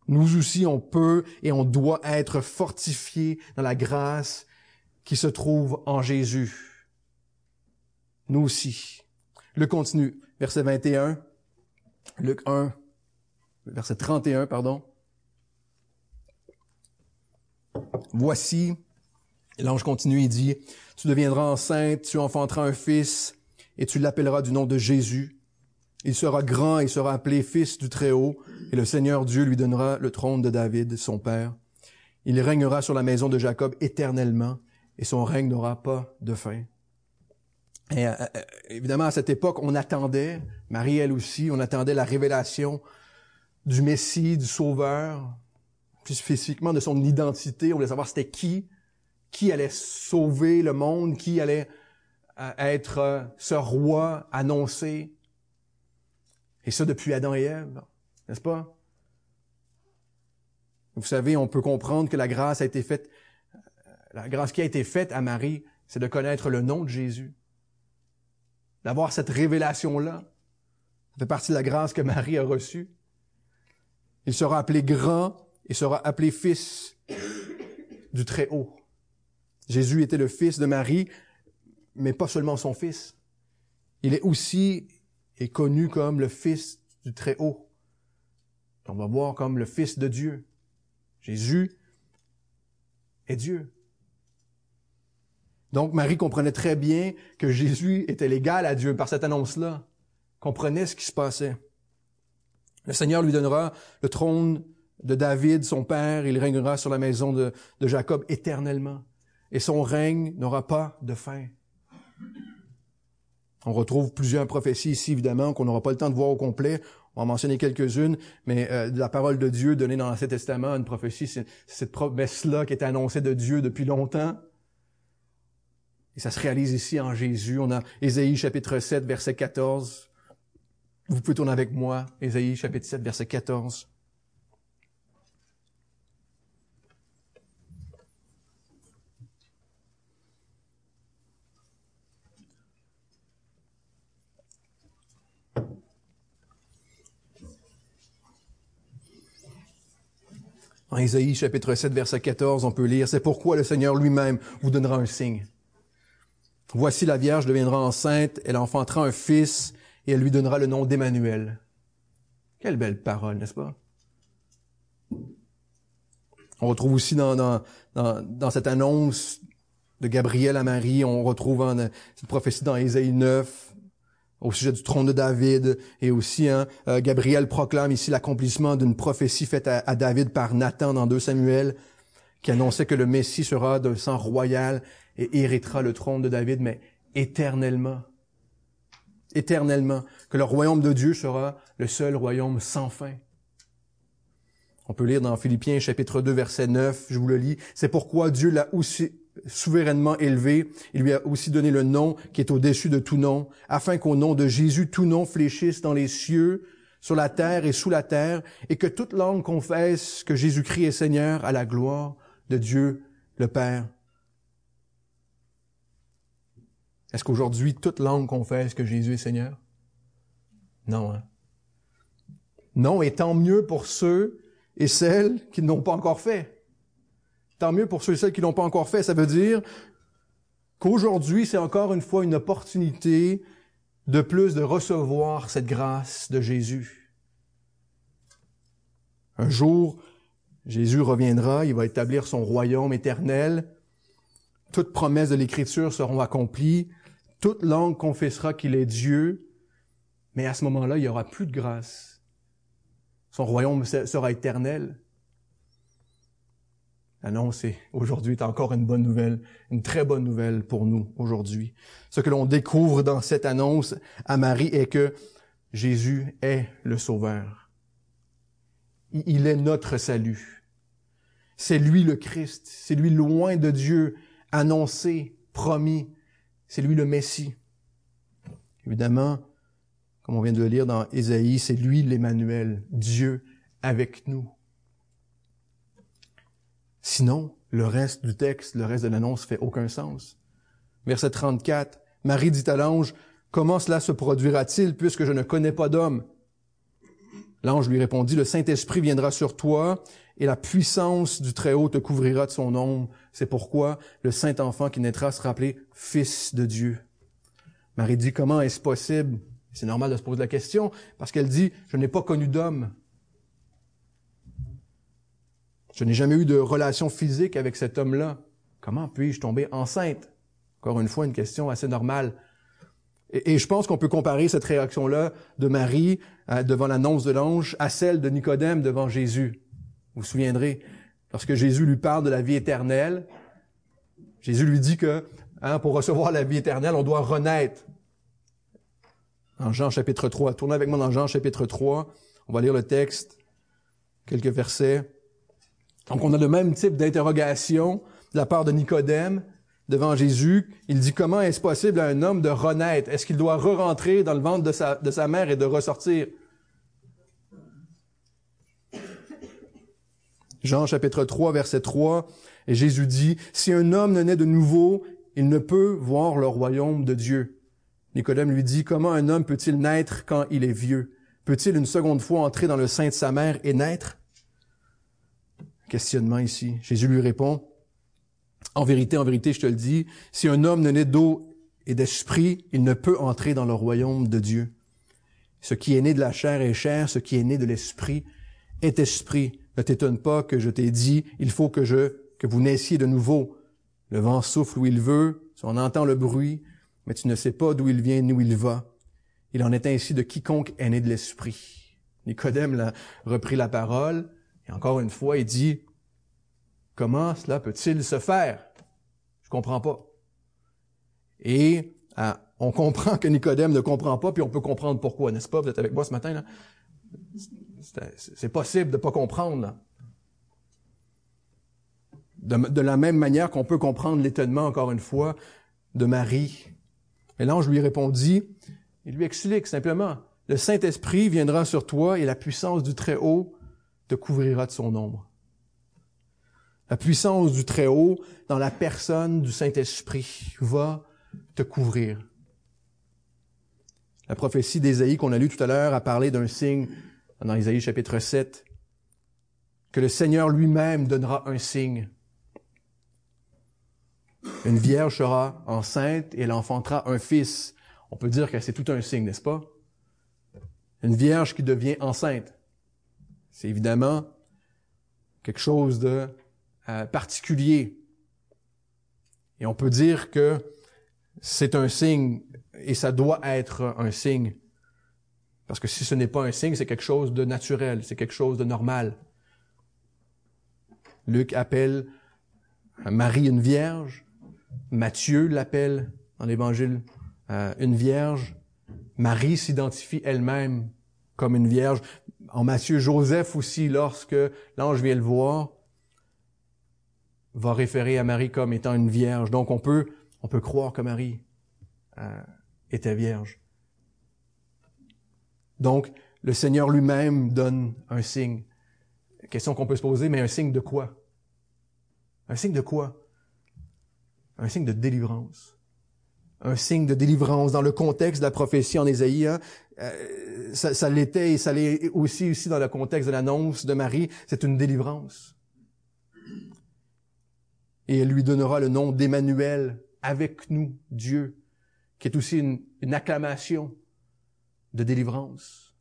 Nous aussi, on peut et on doit être fortifiés dans la grâce qui se trouve en Jésus nous aussi. Le continue, verset 21, Luc 1, verset 31, pardon. Voici, l'ange continue, il dit, tu deviendras enceinte, tu enfanteras un fils, et tu l'appelleras du nom de Jésus. Il sera grand et sera appelé fils du Très-Haut, et le Seigneur Dieu lui donnera le trône de David, son père. Il régnera sur la maison de Jacob éternellement, et son règne n'aura pas de fin. Et euh, euh, évidemment, à cette époque, on attendait, Marie elle aussi, on attendait la révélation du Messie, du Sauveur, plus spécifiquement de son identité. On voulait savoir c'était qui, qui allait sauver le monde, qui allait euh, être ce roi annoncé. Et ça depuis Adam et Ève, n'est-ce pas? Vous savez, on peut comprendre que la grâce a été faite, la grâce qui a été faite à Marie, c'est de connaître le nom de Jésus d'avoir cette révélation-là. Fait partie de la grâce que Marie a reçue. Il sera appelé grand et sera appelé fils du Très-Haut. Jésus était le fils de Marie, mais pas seulement son fils. Il est aussi est connu comme le fils du Très-Haut. On va voir comme le fils de Dieu. Jésus est Dieu. Donc Marie comprenait très bien que Jésus était l'égal à Dieu par cette annonce-là, comprenait ce qui se passait. Le Seigneur lui donnera le trône de David, son père, il régnera sur la maison de, Jacob éternellement, et son règne n'aura pas de fin. On retrouve plusieurs prophéties ici, évidemment, qu'on n'aura pas le temps de voir au complet. On va en mentionner quelques-unes, mais euh, la parole de Dieu donnée dans l'Ancien Testament, une prophétie, c'est cette promesse-là qui était annoncée de Dieu depuis longtemps. Et ça se réalise ici en Jésus. On a Ésaïe chapitre 7, verset 14. Vous pouvez tourner avec moi. Ésaïe chapitre 7, verset 14. En Ésaïe chapitre 7, verset 14, on peut lire, C'est pourquoi le Seigneur lui-même vous donnera un signe. Voici la Vierge deviendra enceinte, elle enfantera un fils et elle lui donnera le nom d'Emmanuel. Quelle belle parole, n'est-ce pas? On retrouve aussi dans, dans, dans, cette annonce de Gabriel à Marie, on retrouve en, cette prophétie dans Ésaïe 9, au sujet du trône de David, et aussi hein, euh, Gabriel proclame ici l'accomplissement d'une prophétie faite à, à, David par Nathan dans 2 Samuel, qui annonçait que le Messie sera d'un sang royal et héritera le trône de David, mais éternellement. Éternellement. Que le royaume de Dieu sera le seul royaume sans fin. On peut lire dans Philippiens chapitre 2 verset 9, je vous le lis. C'est pourquoi Dieu l'a aussi souverainement élevé. Il lui a aussi donné le nom qui est au-dessus de tout nom, afin qu'au nom de Jésus, tout nom fléchisse dans les cieux, sur la terre et sous la terre, et que toute langue confesse que Jésus-Christ est Seigneur à la gloire de Dieu le Père. Est-ce qu'aujourd'hui, toute langue confesse que Jésus est Seigneur? Non. Hein? Non, et tant mieux pour ceux et celles qui n'ont pas encore fait. Tant mieux pour ceux et celles qui n'ont pas encore fait. Ça veut dire qu'aujourd'hui, c'est encore une fois une opportunité de plus de recevoir cette grâce de Jésus. Un jour, Jésus reviendra, il va établir son royaume éternel. Toutes promesses de l'Écriture seront accomplies toute langue confessera qu'il est Dieu, mais à ce moment-là, il n'y aura plus de grâce. Son royaume sera éternel. L'annonce ah aujourd'hui est encore une bonne nouvelle, une très bonne nouvelle pour nous aujourd'hui. Ce que l'on découvre dans cette annonce à Marie est que Jésus est le Sauveur. Il est notre salut. C'est lui le Christ, c'est lui loin de Dieu, annoncé, promis, c'est lui le Messie. Évidemment, comme on vient de le lire dans Ésaïe, c'est lui l'Emmanuel, Dieu avec nous. Sinon, le reste du texte, le reste de l'annonce fait aucun sens. Verset 34, Marie dit à l'ange, Comment cela se produira-t-il puisque je ne connais pas d'homme? L'ange lui répondit, Le Saint-Esprit viendra sur toi et la puissance du Très-Haut te couvrira de son ombre. C'est pourquoi le Saint-Enfant qui naîtra sera appelé Fils de Dieu. Marie dit, comment est-ce possible? C'est normal de se poser la question, parce qu'elle dit, je n'ai pas connu d'homme. Je n'ai jamais eu de relation physique avec cet homme-là. comment puis-je tomber enceinte? Encore une fois, une question assez normale. Et, je pense qu'on peut comparer cette réaction-là de Marie euh, devant l'annonce de l'ange à celle de Nicodème devant Jésus. Vous vous souviendrez, lorsque Jésus lui parle de la vie éternelle, Jésus lui dit que hein, pour recevoir la vie éternelle, on doit renaître. En Jean chapitre 3. Tournez avec moi dans Jean chapitre 3. On va lire le texte, quelques versets. Donc on a le même type d'interrogation de la part de Nicodème devant Jésus. Il dit comment est-ce possible à un homme de renaître? Est-ce qu'il doit re-rentrer dans le ventre de sa, de sa mère et de ressortir? Jean chapitre 3, verset 3, et Jésus dit, Si un homme ne naît de nouveau, il ne peut voir le royaume de Dieu. Nicodème lui dit, Comment un homme peut-il naître quand il est vieux? Peut-il une seconde fois entrer dans le sein de sa mère et naître? Questionnement ici. Jésus lui répond, En vérité, en vérité, je te le dis, si un homme ne naît d'eau et d'esprit, il ne peut entrer dans le royaume de Dieu. Ce qui est né de la chair est chair, ce qui est né de l'esprit est esprit. Ne t'étonne pas que je t'ai dit, il faut que je, que vous naissiez de nouveau. Le vent souffle où il veut, on entend le bruit, mais tu ne sais pas d'où il vient ni où il va. Il en est ainsi de quiconque est né de l'esprit. Nicodème a repris la parole, et encore une fois, il dit, comment cela peut-il se faire? Je comprends pas. Et ah, on comprend que Nicodème ne comprend pas, puis on peut comprendre pourquoi, n'est-ce pas? Vous êtes avec moi ce matin, là? C'est possible de pas comprendre. De, la même manière qu'on peut comprendre l'étonnement, encore une fois, de Marie. Et l'ange lui répondit, il lui explique simplement, le Saint-Esprit viendra sur toi et la puissance du Très-Haut te couvrira de son ombre. La puissance du Très-Haut dans la personne du Saint-Esprit va te couvrir. La prophétie d'Ésaïe qu'on a lue tout à l'heure a parlé d'un signe dans Isaïe chapitre 7, que le Seigneur lui-même donnera un signe. Une vierge sera enceinte et elle enfantera un fils. On peut dire que c'est tout un signe, n'est-ce pas? Une vierge qui devient enceinte. C'est évidemment quelque chose de euh, particulier. Et on peut dire que c'est un signe et ça doit être un signe parce que si ce n'est pas un signe, c'est quelque chose de naturel, c'est quelque chose de normal. Luc appelle Marie une vierge, Matthieu l'appelle dans l'Évangile euh, une vierge, Marie s'identifie elle-même comme une vierge. En Matthieu, Joseph aussi, lorsque l'ange vient le voir, va référer à Marie comme étant une vierge. Donc on peut, on peut croire que Marie euh, était vierge. Donc, le Seigneur lui-même donne un signe. Question qu'on peut se poser, mais un signe de quoi? Un signe de quoi? Un signe de délivrance. Un signe de délivrance dans le contexte de la prophétie en Ésaïe. Hein, euh, ça, l'était et ça l'est aussi, aussi dans le contexte de l'annonce de Marie. C'est une délivrance. Et elle lui donnera le nom d'Emmanuel, avec nous, Dieu, qui est aussi une acclamation de délivrance.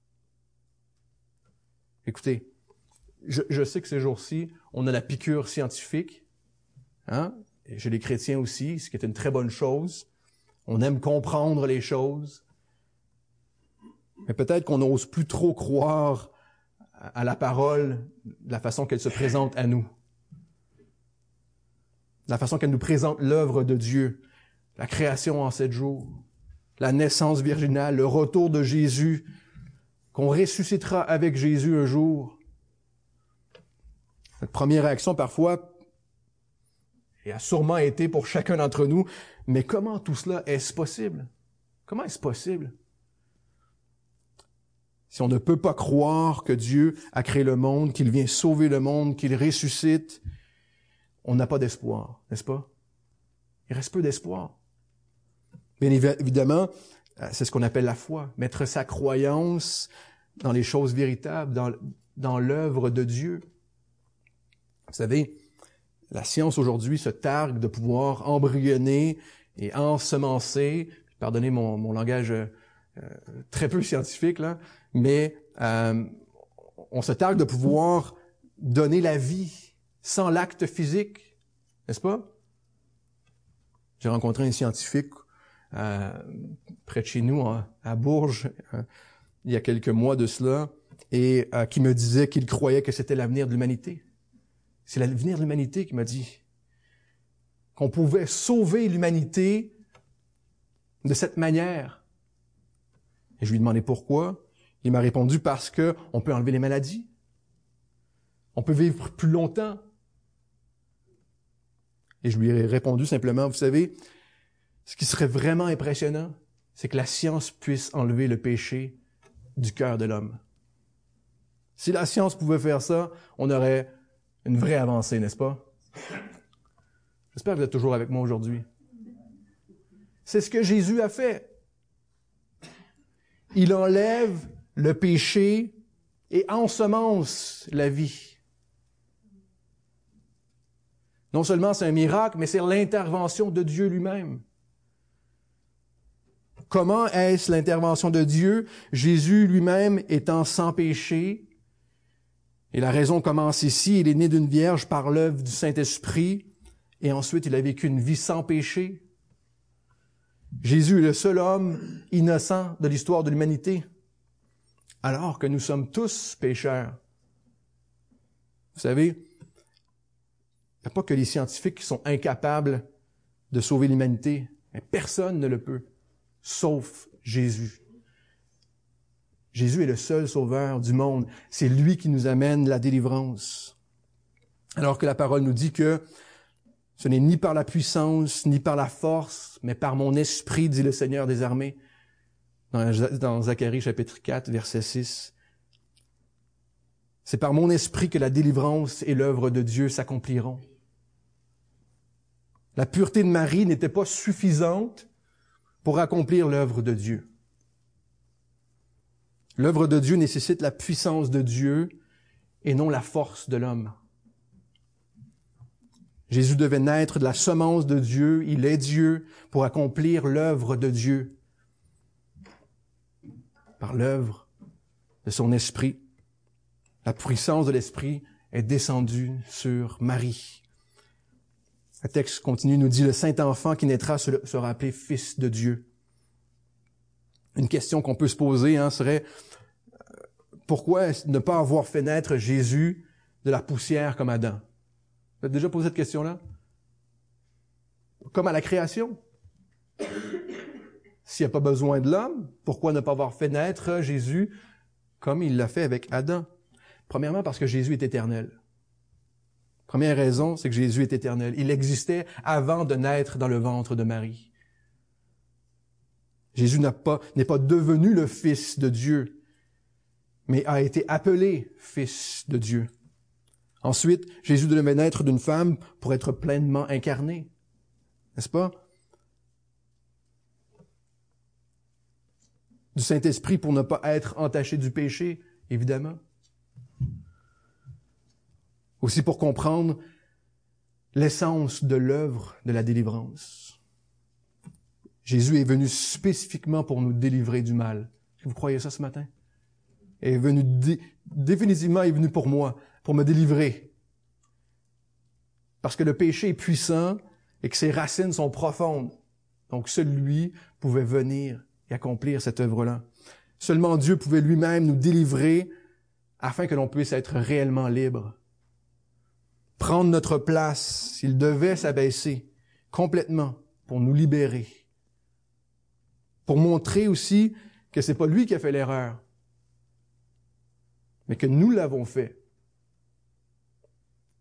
Écoutez, je, sais que ces jours-ci, on a la piqûre scientifique, hein, et chez les chrétiens aussi, ce qui est une très bonne chose. On aime comprendre les choses. Mais peut-être qu'on n'ose plus trop croire à la parole la façon qu'elle se présente à nous. La façon qu'elle nous présente l'œuvre de Dieu, la création en sept jours la naissance virginale, le retour de Jésus, qu'on ressuscitera avec Jésus un jour. Notre première réaction parfois, et a sûrement été pour chacun d'entre nous, mais comment tout cela est-ce possible? Comment est-ce possible? Si on ne peut pas croire que Dieu a créé le monde, qu'il vient sauver le monde, qu'il ressuscite, on n'a pas d'espoir, n'est-ce pas? Il reste peu d'espoir. Bien évidemment, euh, c'est ce qu'on appelle la foi, mettre sa croyance dans les choses véritables, dans, l'œuvre de Dieu. Vous savez, la science aujourd'hui se targue de pouvoir embryonner et ensemencer, pardonnez mon, mon langage euh, très peu scientifique, là, mais euh, on se targue de pouvoir donner la vie sans l'acte physique, n'est-ce pas? J'ai rencontré un scientifique euh, près de chez nous, à Bourges, euh, il y a quelques mois de cela, et euh, qui me disait qu'il croyait que c'était l'avenir de l'humanité. C'est l'avenir de l'humanité qui m'a dit qu'on pouvait sauver l'humanité de cette manière. Et je lui ai demandé pourquoi. Il m'a répondu parce que on peut enlever les maladies. On peut vivre plus longtemps. Et je lui ai répondu simplement, vous savez, ce qui serait vraiment impressionnant, c'est que la science puisse enlever le péché du cœur de l'homme. Si la science pouvait faire ça, on aurait une vraie avancée, n'est-ce pas? J'espère que vous êtes toujours avec moi aujourd'hui. C'est ce que Jésus a fait. Il enlève le péché et ensemence la vie. Non seulement c'est un miracle, mais c'est l'intervention de Dieu lui-même. Comment est-ce l'intervention de Dieu? Jésus lui-même étant sans péché. Et la raison commence ici. Il est né d'une vierge par l'œuvre du Saint-Esprit. Et ensuite, il a vécu une vie sans péché. Jésus est le seul homme innocent de l'histoire de l'humanité, alors que nous sommes tous pécheurs. Vous savez, il n'y a pas que les scientifiques qui sont incapables de sauver l'humanité, mais personne ne le peut sauf Jésus. Jésus est le seul sauveur du monde. C'est lui qui nous amène la délivrance. Alors que la parole nous dit que ce n'est ni par la puissance, ni par la force, mais par mon esprit, dit le Seigneur des armées, dans, Zacharie chapitre 4, verset 6. C'est par mon esprit que la délivrance et l'œuvre de Dieu s'accompliront. La pureté de Marie n'était pas suffisante pour accomplir l'œuvre de Dieu. L'œuvre de Dieu nécessite la puissance de Dieu et non la force de l'homme. Jésus devait naître de la semence de Dieu, il est Dieu, pour accomplir l'œuvre de Dieu par l'œuvre de son esprit. La puissance de l'esprit est descendue sur Marie. Le texte continue, nous dit, le Saint-Enfant qui naîtra sera appelé Fils de Dieu. Une question qu'on peut se poser hein, serait, euh, pourquoi ne pas avoir fait naître Jésus de la poussière comme Adam? Vous avez déjà posé cette question-là? Comme à la création. S'il n'y a pas besoin de l'homme, pourquoi ne pas avoir fait naître Jésus comme il l'a fait avec Adam? Premièrement, parce que Jésus est éternel. Première raison, c'est que Jésus est éternel. Il existait avant de naître dans le ventre de Marie. Jésus n'est pas, n'est pas devenu le Fils de Dieu, mais a été appelé Fils de Dieu. Ensuite, Jésus devait naître d'une femme pour être pleinement incarné. N'est-ce pas? Du Saint-Esprit pour ne pas être entaché du péché, évidemment aussi pour comprendre l'essence de l'œuvre de la délivrance. Jésus est venu spécifiquement pour nous délivrer du mal. Vous croyez ça ce matin? Il est venu définitivement, est venu pour moi, pour me délivrer. Parce que le péché est puissant et que ses racines sont profondes. Donc seul lui pouvait venir et accomplir cette œuvre-là. Seulement Dieu pouvait lui-même nous délivrer afin que l'on puisse être réellement libre prendre notre place, s'il devait s'abaisser complètement pour nous libérer, pour montrer aussi que c'est pas lui qui a fait l'erreur, mais que nous l'avons fait.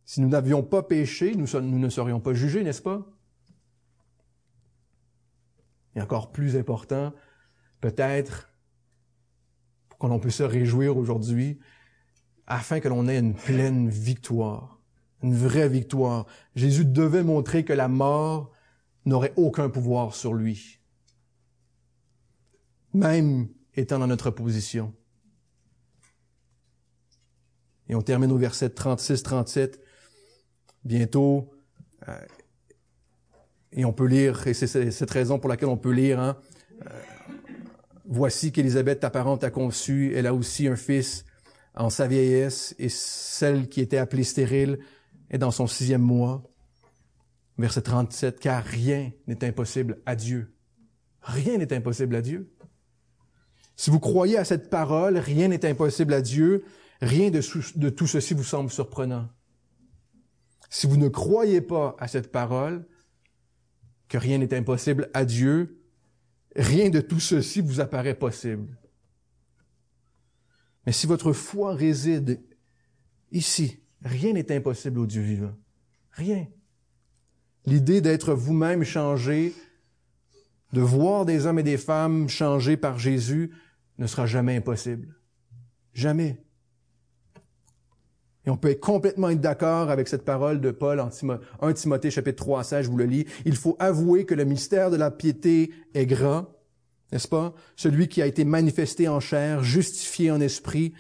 Si nous n'avions pas péché, nous, nous ne serions pas jugés, n'est-ce pas? Et encore plus important, peut-être, pour que l'on puisse se réjouir aujourd'hui, afin que l'on ait une pleine victoire une vraie victoire. Jésus devait montrer que la mort n'aurait aucun pouvoir sur lui, même étant dans notre position. Et on termine au verset 36-37. Bientôt, euh, et on peut lire, et c'est cette raison pour laquelle on peut lire, hein, euh, Voici qu'Élisabeth, ta parente, a conçu, elle a aussi un fils en sa vieillesse, et celle qui était appelée stérile est dans son sixième mois. Verset 37, car rien n'est impossible à Dieu. Rien n'est impossible à Dieu. Si vous croyez à cette parole, rien n'est impossible à Dieu, rien de, de, tout ceci vous semble surprenant. Si vous ne croyez pas à cette parole, que rien n'est impossible à Dieu, rien de tout ceci vous apparaît possible. Mais si votre foi réside ici, rien n'est impossible au Dieu vivant. Rien. L'idée d'être vous-même changé, de voir des hommes et des femmes changés par Jésus ne sera jamais impossible. Jamais. Et on peut être complètement être d'accord avec cette parole de Paul en 1 Timothée chapitre 3 16, je vous le lis. Il faut avouer que le mystère de la piété est grand, n'est-ce pas? Celui qui a été manifesté en chair, justifié en esprit,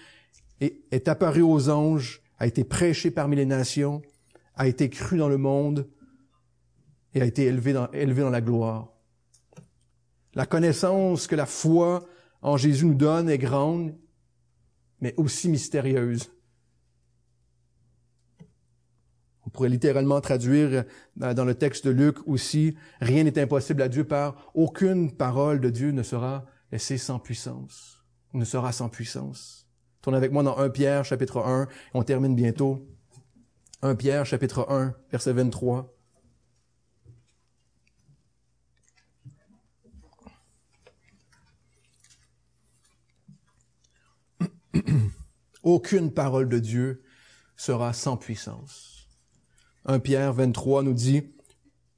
et est apparu aux anges, a été prêché parmi les nations, a été cru dans le monde et a été élevé dans, dans la gloire. La connaissance que la foi en Jésus nous donne est grande, mais aussi mystérieuse. On pourrait littéralement traduire euh, dans le texte de Luc aussi, rien n'est impossible à Dieu par aucune parole de Dieu ne sera laissée sans puissance, ne sera sans puissance. Tournez avec moi dans 1 Pierre chapitre 1, on termine bientôt. 1 Pierre chapitre 1, verset 23. Aucune parole de Dieu sera sans puissance. 1 Pierre 23 nous dit,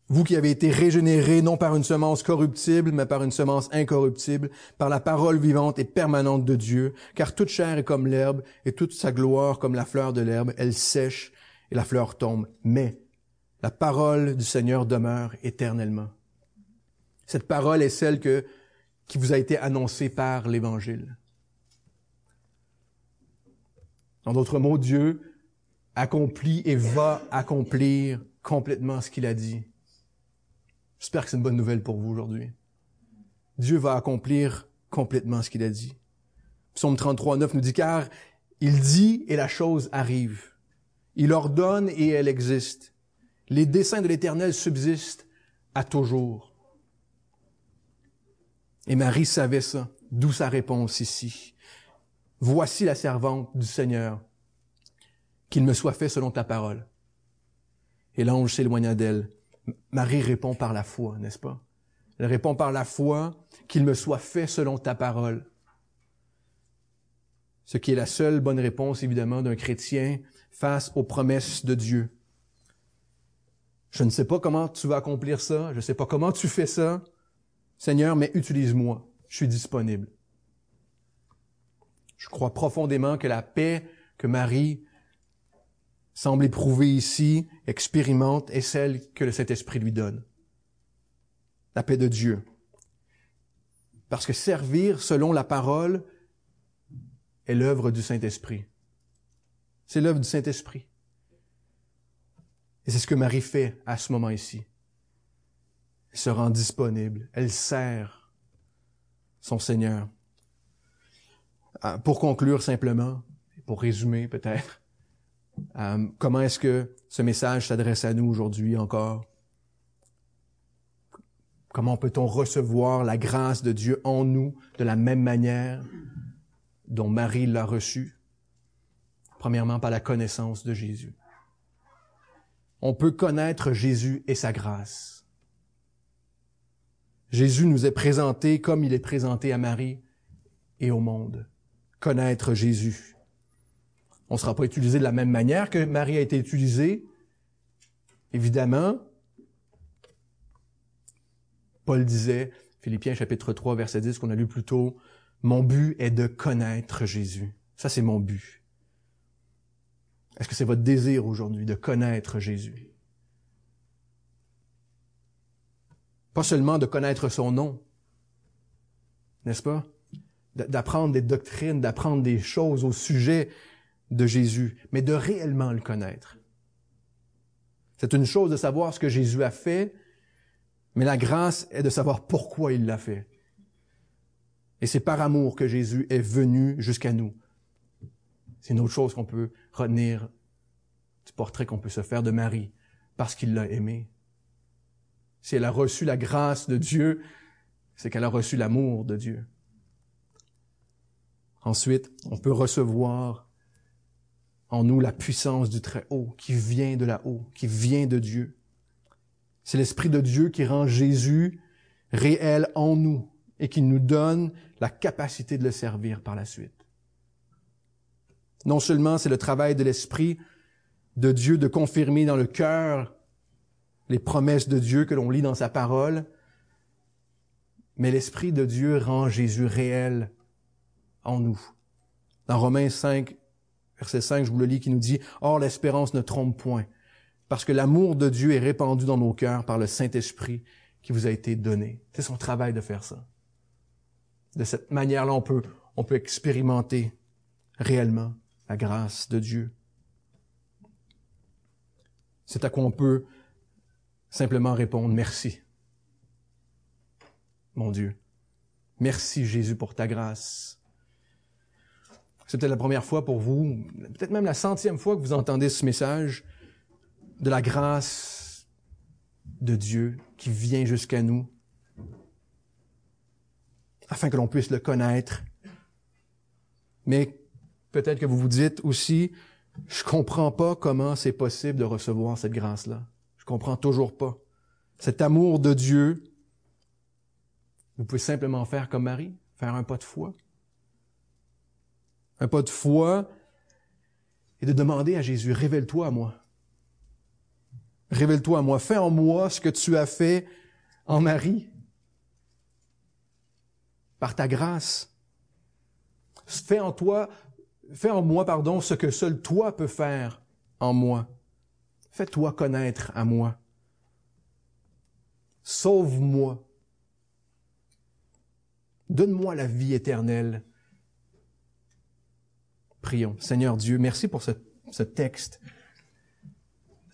vous qui avez été régénérés non par une semence corruptible, mais par une semence incorruptible, par la parole vivante et permanente de Dieu, car toute chair est comme l'herbe, et toute sa gloire comme la fleur de l'herbe, elle sèche et la fleur tombe. Mais la parole du Seigneur demeure éternellement. Cette parole est celle que, qui vous a été annoncée par l'Évangile. En d'autres mots, Dieu accomplit et va accomplir complètement ce qu'il a dit. J'espère que c'est une bonne nouvelle pour vous aujourd'hui. Dieu va accomplir complètement ce qu'il a dit. Psaume 33, 9 nous dit, car il dit et la chose arrive. Il ordonne et elle existe. Les desseins de l'Éternel subsistent à toujours. Et Marie savait ça, d'où sa réponse ici. Voici la servante du Seigneur qu'il me soit fait selon ta parole. Et l'ange s'éloigna d'elle. Marie répond par la foi, n'est-ce pas? Elle répond par la foi qu'il me soit fait selon ta parole. Ce qui est la seule bonne réponse, évidemment, d'un chrétien face aux promesses de Dieu. Je ne sais pas comment tu vas accomplir ça, je ne sais pas comment tu fais ça, Seigneur, mais utilise-moi, je suis disponible. Je crois profondément que la paix que Marie semble éprouver ici, expérimente, est celle que le Saint-Esprit lui donne. La paix de Dieu. Parce que servir selon la parole est l'œuvre du Saint-Esprit. C'est l'œuvre du Saint-Esprit. Et c'est ce que Marie fait à ce moment ici. Elle se rend disponible. Elle sert son Seigneur. Ah, pour conclure simplement, pour résumer peut-être, euh, comment est-ce que ce message s'adresse à nous aujourd'hui encore? Comment peut-on recevoir la grâce de Dieu en nous de la même manière dont Marie l'a reçue? Premièrement, par la connaissance de Jésus. On peut connaître Jésus et sa grâce. Jésus nous est présenté comme il est présenté à Marie et au monde. Connaître Jésus. On ne sera pas utilisé de la même manière que Marie a été utilisée. Évidemment, Paul disait, Philippiens chapitre 3, verset 10 qu'on a lu plus tôt, mon but est de connaître Jésus. Ça, c'est mon but. Est-ce que c'est votre désir aujourd'hui de connaître Jésus? Pas seulement de connaître son nom, n'est-ce pas? D'apprendre des doctrines, d'apprendre des choses au sujet de Jésus, mais de réellement le connaître. C'est une chose de savoir ce que Jésus a fait, mais la grâce est de savoir pourquoi il l'a fait. Et c'est par amour que Jésus est venu jusqu'à nous. C'est une autre chose qu'on peut retenir du portrait qu'on peut se faire de Marie, parce qu'il l'a aimé. si elle a reçu la grâce de Dieu, c'est qu'elle a reçu l'amour de Dieu. Ensuite, on peut recevoir en nous la puissance du Très-Haut qui vient de là-haut, qui vient de Dieu. C'est l'Esprit de Dieu qui rend Jésus réel en nous et qui nous donne la capacité de le servir par la suite. Non seulement c'est le travail de l'Esprit de Dieu de confirmer dans le cœur les promesses de Dieu que l'on lit dans sa parole, mais l'Esprit de Dieu rend Jésus réel en nous. Dans Romains 5, verset 5, je vous le lis, qui nous dit, Or l'espérance ne trompe point, parce que l'amour de Dieu est répandu dans nos cœurs par le Saint-Esprit qui vous a été donné. C'est son travail de faire ça. De cette manière-là, on peut, on peut expérimenter réellement la grâce de Dieu. C'est à quoi on peut simplement répondre merci. Mon Dieu. Merci Jésus pour ta grâce. C'est peut-être la première fois pour vous, peut-être même la centième fois que vous entendez ce message de la grâce de Dieu qui vient jusqu'à nous afin que l'on puisse le connaître. Mais peut-être que vous vous dites aussi, je comprends pas comment c'est possible de recevoir cette grâce-là. Je comprends toujours pas. Cet amour de Dieu, vous pouvez simplement faire comme Marie, faire un pas de foi. Un pas de foi et de demander à Jésus, révèle-toi à moi. Révèle-toi à moi. Fais en moi ce que tu as fait en Marie par ta grâce. Fais en toi, fais en moi, pardon, ce que seul toi peux faire en moi. Fais-toi connaître à moi. Sauve-moi. Donne-moi la vie éternelle. Prions. Seigneur Dieu, merci pour ce, ce texte,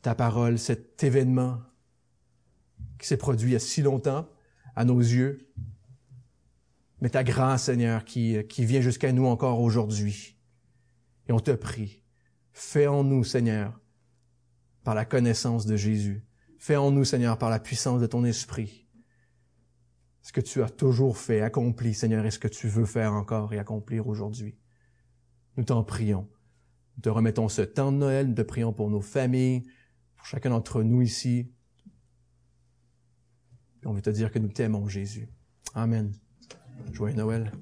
ta parole, cet événement qui s'est produit il y a si longtemps à nos yeux mais ta grâce, Seigneur, qui, qui vient jusqu'à nous encore aujourd'hui. Et on te prie, fais en nous, Seigneur, par la connaissance de Jésus. Fais en nous, Seigneur, par la puissance de ton esprit. Ce que tu as toujours fait, accompli, Seigneur, et ce que tu veux faire encore et accomplir aujourd'hui. Nous t'en prions. Nous te remettons ce temps de Noël, nous te prions pour nos familles, pour chacun d'entre nous ici. Et on veut te dire que nous t'aimons, Jésus. Amen. Joyeux Noël.